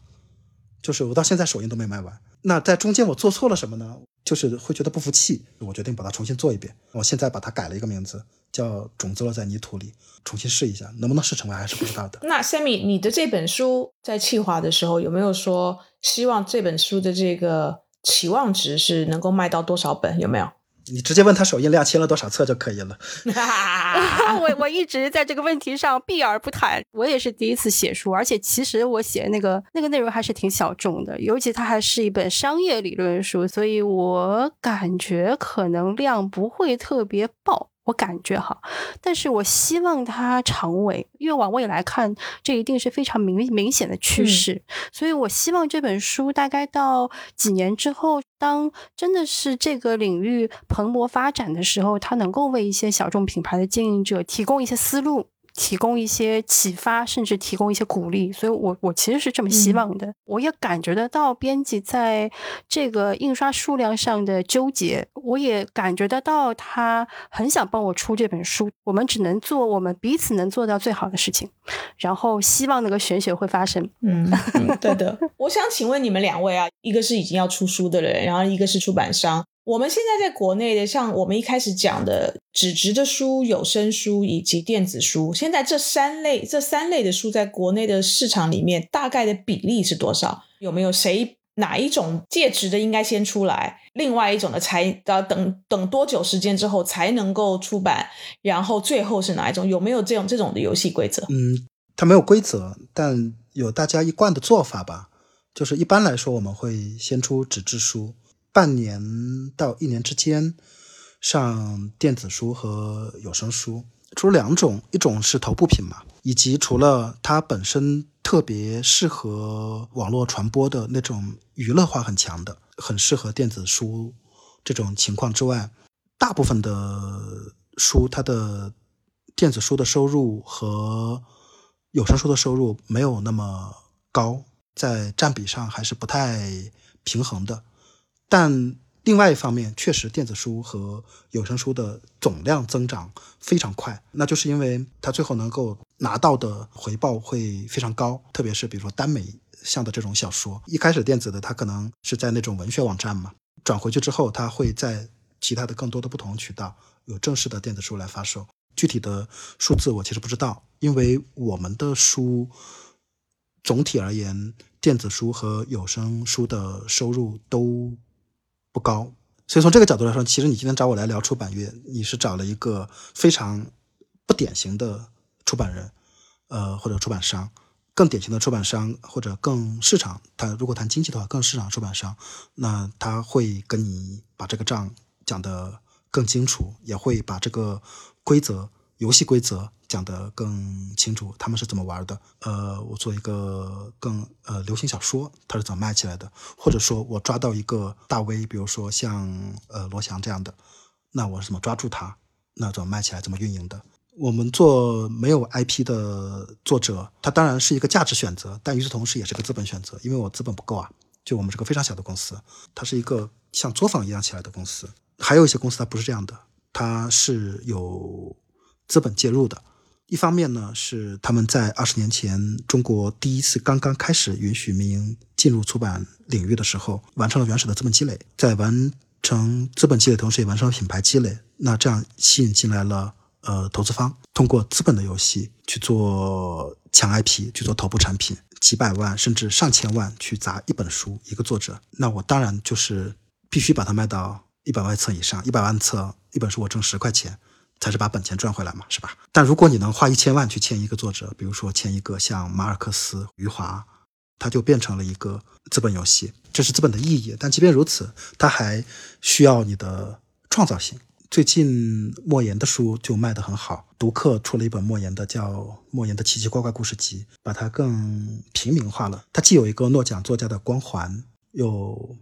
S1: 就是我到现在首印都没卖完。那在中间我做错了什么呢？就是会觉得不服气，我决定把它重新做一遍。我现在把它改了一个名字，叫《种子落在泥土里》，重新试一下，能不能试成功还是不知道的。
S2: 那 Sammy，你的这本书在企划的时候有没有说希望这本书的这个期望值是能够卖到多少本？有没有？
S1: 你直接问他首印量签了多少册就可以了。
S3: 我我一直在这个问题上避而不谈。我也是第一次写书，而且其实我写那个那个内容还是挺小众的，尤其它还是一本商业理论书，所以我感觉可能量不会特别爆。我感觉哈，但是我希望它长尾，因为往未来看，这一定是非常明明显的趋势。所以我希望这本书大概到几年之后，当真的是这个领域蓬勃发展的时候，它能够为一些小众品牌的经营者提供一些思路。提供一些启发，甚至提供一些鼓励，所以我我其实是这么希望的。我也感觉得到编辑在这个印刷数量上的纠结，我也感觉得到他很想帮我出这本书。我们只能做我们彼此能做到最好的事情，然后希望那个玄学会发生。
S2: 嗯，对的。我想请问你们两位啊，一个是已经要出书的人，然后一个是出版商。我们现在在国内的，像我们一开始讲的纸质的书、有声书以及电子书，现在这三类这三类的书在国内的市场里面，大概的比例是多少？有没有谁哪一种介质的应该先出来，另外一种的才要等等多久时间之后才能够出版？然后最后是哪一种？有没有这种这种的游戏规则？
S1: 嗯，它没有规则，但有大家一贯的做法吧。就是一般来说，我们会先出纸质书。半年到一年之间，上电子书和有声书，除了两种，一种是头部品嘛，以及除了它本身特别适合网络传播的那种娱乐化很强的，很适合电子书这种情况之外，大部分的书它的电子书的收入和有声书的收入没有那么高，在占比上还是不太平衡的。但另外一方面，确实电子书和有声书的总量增长非常快，那就是因为它最后能够拿到的回报会非常高。特别是比如说耽美向的这种小说，一开始电子的它可能是在那种文学网站嘛，转回去之后，它会在其他的更多的不同渠道有正式的电子书来发售。具体的数字我其实不知道，因为我们的书总体而言，电子书和有声书的收入都。不高，所以从这个角度来说，其实你今天找我来聊出版业，你是找了一个非常不典型的出版人，呃，或者出版商，更典型的出版商或者更市场，他如果谈经济的话，更市场出版商，那他会跟你把这个账讲得更清楚，也会把这个规则、游戏规则。讲得更清楚，他们是怎么玩的？呃，我做一个更呃流行小说，它是怎么卖起来的？或者说我抓到一个大 V，比如说像呃罗翔这样的，那我是怎么抓住他？那怎么卖起来？怎么运营的？我们做没有 IP 的作者，他当然是一个价值选择，但与此同时也是个资本选择，因为我资本不够啊。就我们是个非常小的公司，它是一个像作坊一样起来的公司。还有一些公司它不是这样的，它是有资本介入的。一方面呢，是他们在二十年前中国第一次刚刚开始允许民营进入出版领域的时候，完成了原始的资本积累，在完成资本积累同时，也完成了品牌积累。那这样吸引进来了呃投资方，通过资本的游戏去做强 IP，去做头部产品，几百万甚至上千万去砸一本书一个作者。那我当然就是必须把它卖到一百万册以上，一百万册一本书我挣十块钱。才是把本钱赚回来嘛，是吧？但如果你能花一千万去签一个作者，比如说签一个像马尔克斯、余华，它就变成了一个资本游戏，这是资本的意义。但即便如此，它还需要你的创造性。最近莫言的书就卖得很好，读客出了一本莫言的叫《莫言的奇奇怪怪故事集》，把它更平民化了。它既有一个诺奖作家的光环，又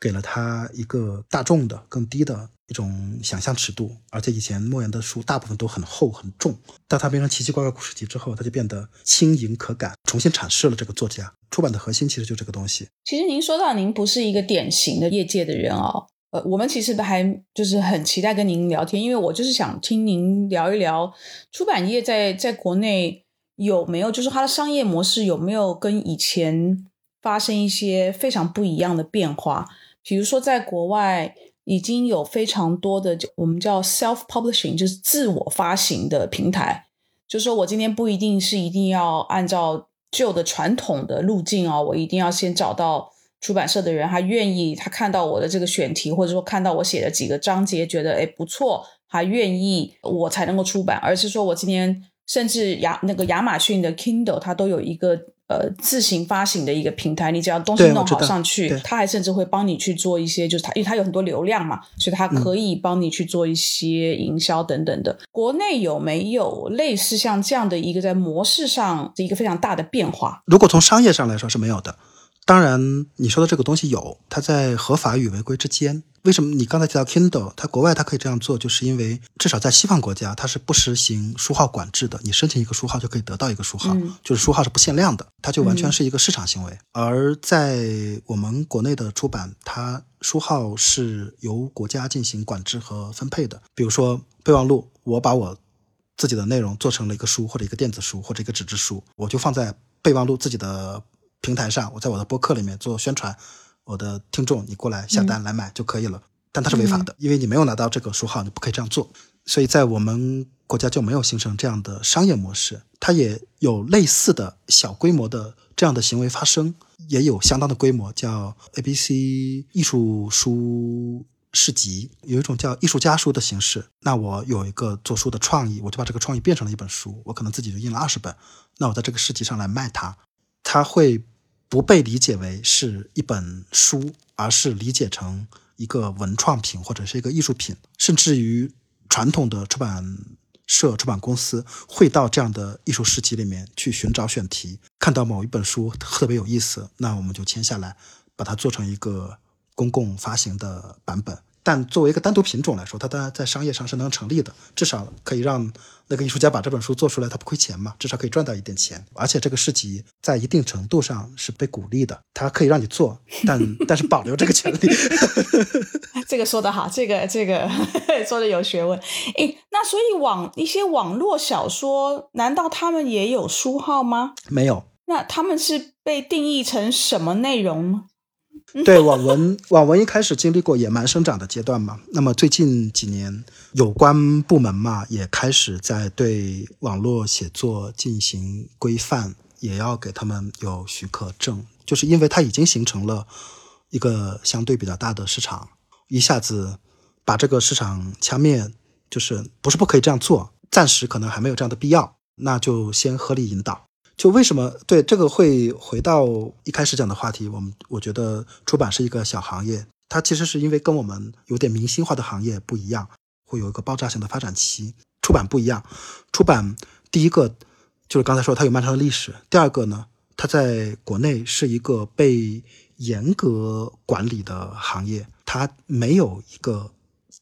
S1: 给了他一个大众的更低的。一种想象尺度，而且以前莫言的书大部分都很厚很重，当他变成奇奇怪怪故事集之后，他就变得轻盈可感，重新阐释了这个作家出版的核心，其实就这个东西。
S2: 其实您说到您不是一个典型的业界的人哦，呃，我们其实还就是很期待跟您聊天，因为我就是想听您聊一聊出版业在在国内有没有，就是它的商业模式有没有跟以前发生一些非常不一样的变化。比如说，在国外已经有非常多的我们叫 self publishing，就是自我发行的平台，就是说我今天不一定是一定要按照旧的传统的路径哦，我一定要先找到。出版社的人，他愿意，他看到我的这个选题，或者说看到我写的几个章节，觉得哎不错，还愿意我才能够出版，而是说我今天甚至亚那个亚马逊的 Kindle，它都有一个呃自行发行的一个平台，你只要东西弄好上去，他还甚至会帮你去做一些，就是他因为他有很多流量嘛，所以他可以帮你去做一些营销等等的。国内有没有类似像这样的一个在模式上的一个非常大的变化？
S1: 如果从商业上来说是没有的。当然，你说的这个东西有，它在合法与违规之间。为什么你刚才提到 Kindle，它国外它可以这样做，就是因为至少在西方国家，它是不实行书号管制的。你申请一个书号就可以得到一个书号，就是书号是不限量的，它就完全是一个市场行为。而在我们国内的出版，它书号是由国家进行管制和分配的。比如说备忘录，我把我自己的内容做成了一个书，或者一个电子书，或者一个纸质书，我就放在备忘录自己的。平台上，我在我的播客里面做宣传，我的听众你过来下单来买就可以了。但它是违法的，因为你没有拿到这个书号，你不可以这样做。所以在我们国家就没有形成这样的商业模式。它也有类似的小规模的这样的行为发生，也有相当的规模，叫 A B C 艺术书市集，有一种叫艺术家书的形式。那我有一个做书的创意，我就把这个创意变成了一本书，我可能自己就印了二十本，那我在这个市集上来卖它，它会。不被理解为是一本书，而是理解成一个文创品或者是一个艺术品，甚至于传统的出版社、出版公司会到这样的艺术市集里面去寻找选题，看到某一本书特别有意思，那我们就签下来，把它做成一个公共发行的版本。但作为一个单独品种来说，它当然在商业上是能成立的，至少可以让那个艺术家把这本书做出来，他不亏钱嘛，至少可以赚到一点钱。而且这个市集在一定程度上是被鼓励的，它可以让你做，但 但是保留这个权利。
S2: 这个说的好，这个这个 说的有学问。诶，那所以网一些网络小说，难道他们也有书号吗？
S1: 没有。
S2: 那他们是被定义成什么内容呢？
S1: 对网文，网文一开始经历过野蛮生长的阶段嘛。那么最近几年，有关部门嘛也开始在对网络写作进行规范，也要给他们有许可证，就是因为它已经形成了一个相对比较大的市场，一下子把这个市场掐灭，就是不是不可以这样做，暂时可能还没有这样的必要，那就先合理引导。就为什么对这个会回到一开始讲的话题？我们我觉得出版是一个小行业，它其实是因为跟我们有点明星化的行业不一样，会有一个爆炸性的发展期。出版不一样，出版第一个就是刚才说它有漫长的历史，第二个呢，它在国内是一个被严格管理的行业，它没有一个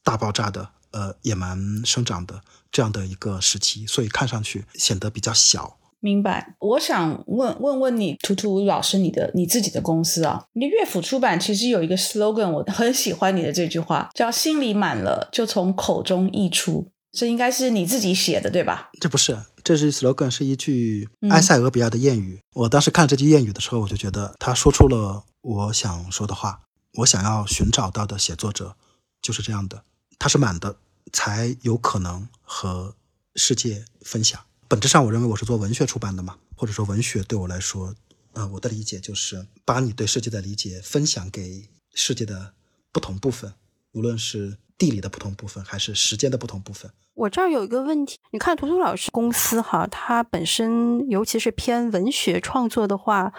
S1: 大爆炸的呃野蛮生长的这样的一个时期，所以看上去显得比较小。
S2: 明白，我想问问问你，图图老师，你的你自己的公司啊，你的乐府出版其实有一个 slogan，我很喜欢你的这句话，叫“心里满了就从口中溢出”，这应该是你自己写的对吧？
S1: 这不是，这是 slogan，是一句埃塞俄比亚的谚语。我当时看这句谚语的时候，我就觉得他说出了我想说的话，我想要寻找到的写作者就是这样的，他是满的，才有可能和世界分享。本质上，我认为我是做文学出版的嘛，或者说文学对我来说，呃，我的理解就是把你对世界的理解分享给世界的不同部分，无论是地理的不同部分，还是时间的不同部分。
S3: 我这儿有一个问题，你看图图老师公司哈，它本身尤其是偏文学创作的话，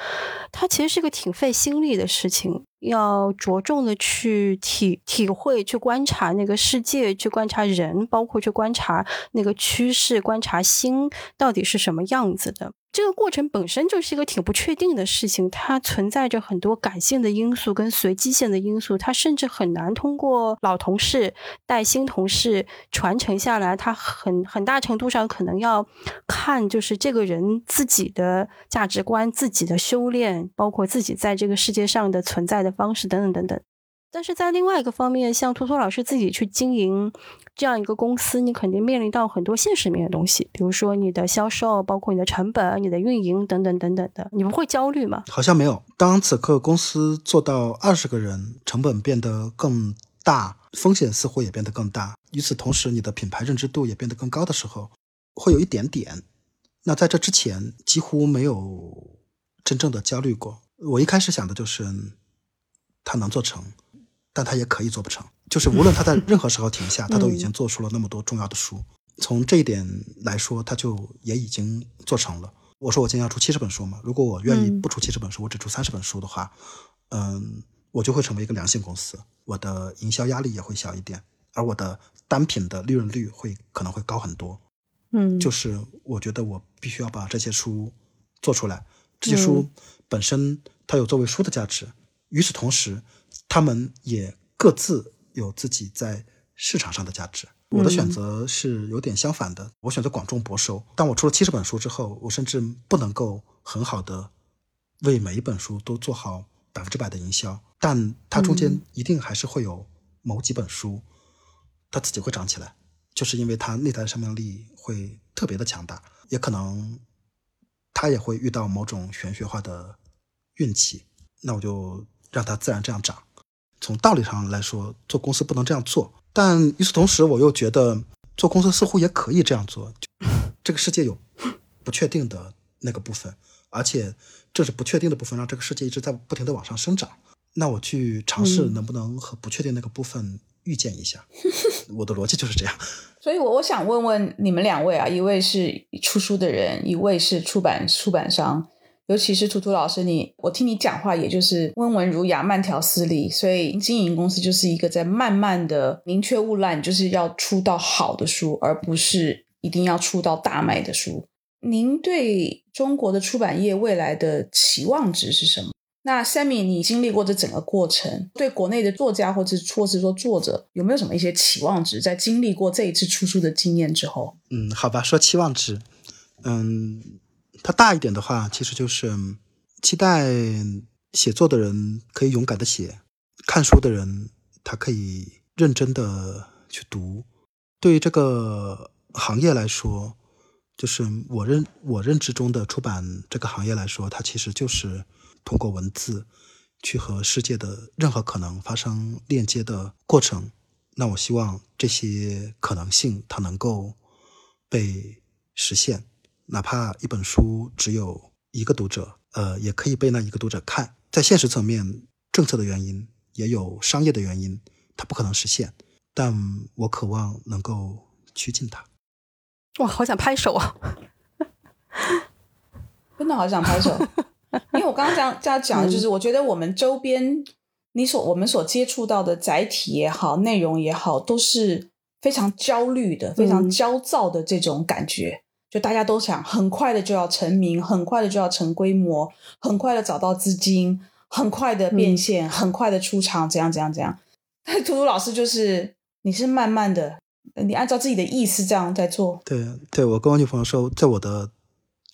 S3: 它其实是个挺费心力的事情。要着重的去体体会、去观察那个世界，去观察人，包括去观察那个趋势，观察心到底是什么样子的。这个过程本身就是一个挺不确定的事情，它存在着很多感性的因素跟随机性的因素，它甚至很难通过老同事带新同事传承下来。它很很大程度上可能要看就是这个人自己的价值观、自己的修炼，包括自己在这个世界上的存在的。方式等等等等，但是在另外一个方面，像图图老师自己去经营这样一个公司，你肯定面临到很多现实面的东西，比如说你的销售，包括你的成本、你的运营等等等等的，你不会焦虑吗？
S1: 好像没有。当此刻公司做到二十个人，成本变得更大，风险似乎也变得更大。与此同时，你的品牌认知度也变得更高的时候，会有一点点。那在这之前，几乎没有真正的焦虑过。我一开始想的就是，他能做成。但他也可以做不成，就是无论他在任何时候停下，他都已经做出了那么多重要的书。从这一点来说，他就也已经做成了。我说我今天要出七十本书嘛，如果我愿意不出七十本书，我只出三十本书的话，嗯，我就会成为一个良性公司，我的营销压力也会小一点，而我的单品的利润率会可能会高很多。
S3: 嗯，
S1: 就是我觉得我必须要把这些书做出来，这些书本身它有作为书的价值，与此同时。他们也各自有自己在市场上的价值。我的选择是有点相反的，我选择广种博收。当我出了七十本书之后，我甚至不能够很好的为每一本书都做好百分之百的营销，但它中间一定还是会有某几本书，它自己会涨起来，就是因为它内在的生命力会特别的强大，也可能它也会遇到某种玄学化的运气，那我就让它自然这样涨。从道理上来说，做公司不能这样做，但与此同时，我又觉得做公司似乎也可以这样做。这个世界有不确定的那个部分，而且这是不确定的部分让这个世界一直在不停的往上生长。那我去尝试能不能和不确定那个部分遇见一下，我的逻辑就是这样。
S2: 所以，我我想问问你们两位啊，一位是出书的人，一位是出版出版商。尤其是图图老师，你我听你讲话，也就是温文儒雅、慢条斯理，所以经营公司就是一个在慢慢的宁缺毋滥，就是要出到好的书，而不是一定要出到大卖的书。您对中国的出版业未来的期望值是什么？那 Sammy，你经历过这整个过程，对国内的作家或者或是说作者，有没有什么一些期望值？在经历过这一次出书的经验之后，
S1: 嗯，好吧，说期望值，嗯。它大一点的话，其实就是期待写作的人可以勇敢的写，看书的人他可以认真的去读。对于这个行业来说，就是我认我认知中的出版这个行业来说，它其实就是通过文字去和世界的任何可能发生链接的过程。那我希望这些可能性它能够被实现。哪怕一本书只有一个读者，呃，也可以被那一个读者看。在现实层面，政策的原因也有商业的原因，它不可能实现。但我渴望能够趋近它。
S3: 哇，好想拍手啊！
S2: 真的好想拍手，因为我刚刚这样这样讲，就是我觉得我们周边你所我们所接触到的载体也好，内容也好，都是非常焦虑的、非常焦躁的这种感觉。就大家都想很快的就要成名，很快的就要成规模，很快的找到资金，很快的变现，很快的出场，怎样怎样怎样。但图图老师就是你是慢慢的，你按照自己的意思这样在做。
S1: 对对，我跟我女朋友说，在我的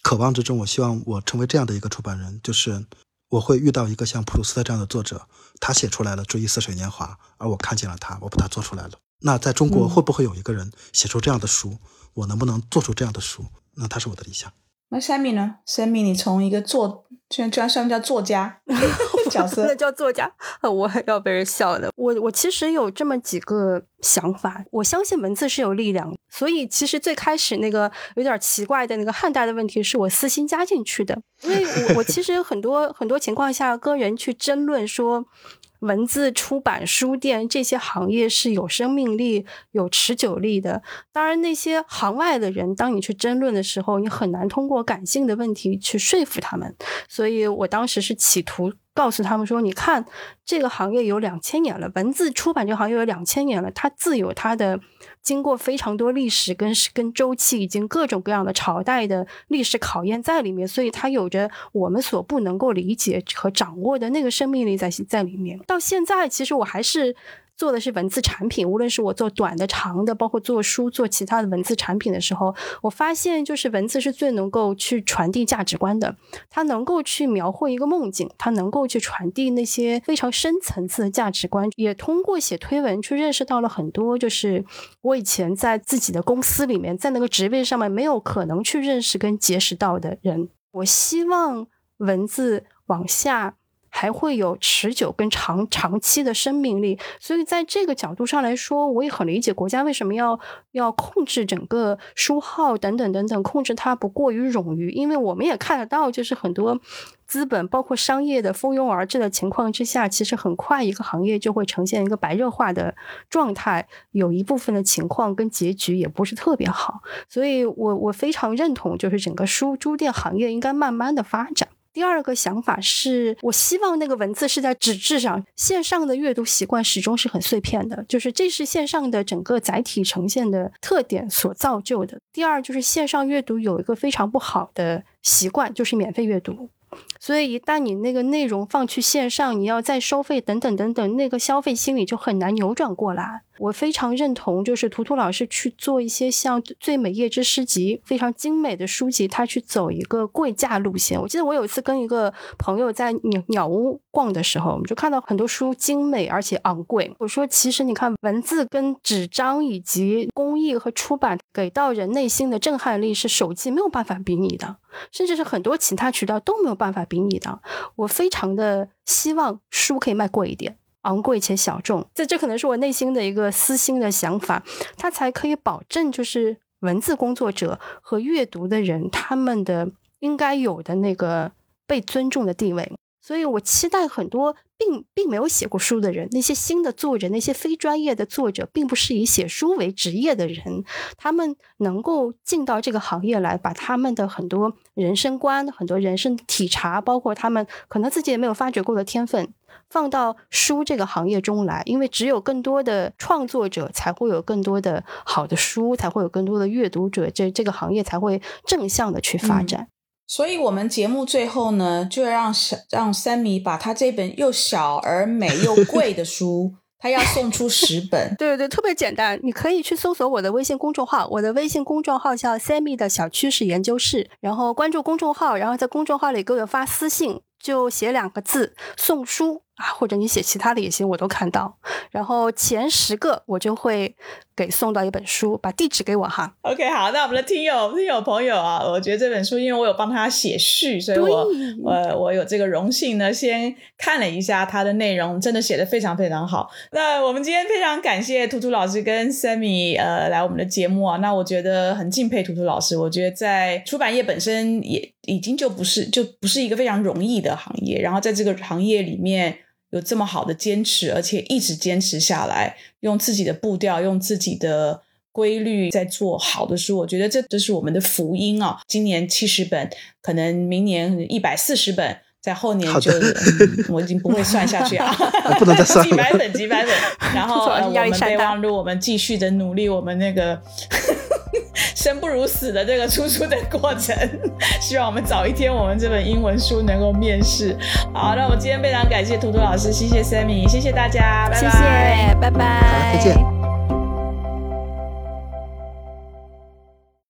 S1: 渴望之中，我希望我成为这样的一个出版人，就是我会遇到一个像普鲁斯特这样的作者，他写出来了《追忆似水年华》，而我看见了他，我把他做出来了。那在中国会不会有一个人写出这样的书？我能不能做出这样的书？那他是我的理想。
S2: 那 Sammy 呢？Sammy，你从一个作，居然居然算叫作家 角色，
S3: 那叫作家，我要被人笑的。我我其实有这么几个想法。我相信文字是有力量，所以其实最开始那个有点奇怪的那个汉代的问题，是我私心加进去的。因为我我其实很多很多情况下跟人去争论说。文字出版、书店这些行业是有生命力、有持久力的。当然，那些行外的人，当你去争论的时候，你很难通过感性的问题去说服他们。所以我当时是企图告诉他们说：“你看，这个行业有两千年了，文字出版这个行业有两千年了，它自有它的。”经过非常多历史跟跟周期，已经各种各样的朝代的历史考验在里面，所以它有着我们所不能够理解和掌握的那个生命力在在里面。到现在，其实我还是做的是文字产品，无论是我做短的、长的，包括做书、做其他的文字产品的时候，我发现就是文字是最能够去传递价值观的。它能够去描绘一个梦境，它能够去传递那些非常深层次的价值观。也通过写推文去认识到了很多，就是我以前在自己的公司里面，在那个职位上面没有可能去认识跟结识到的人。我希望文字往下。还会有持久跟长长期的生命力，所以在这个角度上来说，我也很理解国家为什么要要控制整个书号等等等等，控制它不过于冗余。因为我们也看得到，就是很多资本包括商业的蜂拥而至的情况之下，其实很快一个行业就会呈现一个白热化的状态，有一部分的情况跟结局也不是特别好。所以我我非常认同，就是整个书书店行业应该慢慢的发展。第二个想法是我希望那个文字是在纸质上，线上的阅读习惯始终是很碎片的，就是这是线上的整个载体呈现的特点所造就的。第二就是线上阅读有一个非常不好的习惯，就是免费阅读。所以，一旦你那个内容放去线上，你要再收费等等等等，那个消费心理就很难扭转过来。我非常认同，就是图图老师去做一些像《最美叶之诗集》非常精美的书籍，他去走一个贵价路线。我记得我有一次跟一个朋友在鸟鸟屋逛的时候，我们就看到很多书精美而且昂贵。我说，其实你看文字跟纸张以及工艺和出版给到人内心的震撼力，是手机没有办法比拟的，甚至是很多其他渠道都没有办法比拟的。我非常的希望书可以卖贵一点。昂贵且小众，这这可能是我内心的一个私心的想法，它才可以保证就是文字工作者和阅读的人他们的应该有的那个被尊重的地位。所以我期待很多并并没有写过书的人，那些新的作者，那些非专业的作者，并不是以写书为职业的人，他们能够进到这个行业来，把他们的很多人生观、很多人生体察，包括他们可能自己也没有发掘过的天分。放到书这个行业中来，因为只有更多的创作者，才会有更多的好的书，才会有更多的阅读者，这这个行业才会正向的去发展。
S2: 所以，我们节目最后呢，就要让小让三米把他这本又小而美又 贵的书，他要送出十本。
S3: 对对对，特别简单，你可以去搜索我的微信公众号，我的微信公众号叫 Sammy 的小趋势研究室，然后关注公众号，然后在公众号里给我发私信。就写两个字送书啊，或者你写其他的也行，我都看到。然后前十个我就会给送到一本书，把地址给我哈。
S2: OK，好，那我们的听友听友朋友啊，我觉得这本书，因为我有帮他写序，所以我我我有这个荣幸呢，先看了一下它的内容，真的写的非常非常好。那我们今天非常感谢图图老师跟 Sammy 呃来我们的节目啊，那我觉得很敬佩图图老师，我觉得在出版业本身也。已经就不是就不是一个非常容易的行业，然后在这个行业里面有这么好的坚持，而且一直坚持下来，用自己的步调，用自己的规律在做好的书，我觉得这这是我们的福音啊！今年七十本，可能明年一百四十本，在后年就我已经不会算下去啊，
S1: 不能再算
S2: 几百本几百本，然后 我们备忘录，我们继续的努力，我们那个。生不如死的这个出书的过程，希望我们早一天，我们这本英文书能够面世。好，那我们今天非常感谢图图老师，谢谢 Sammy，谢谢大家，拜拜，
S3: 拜拜，
S1: 再见。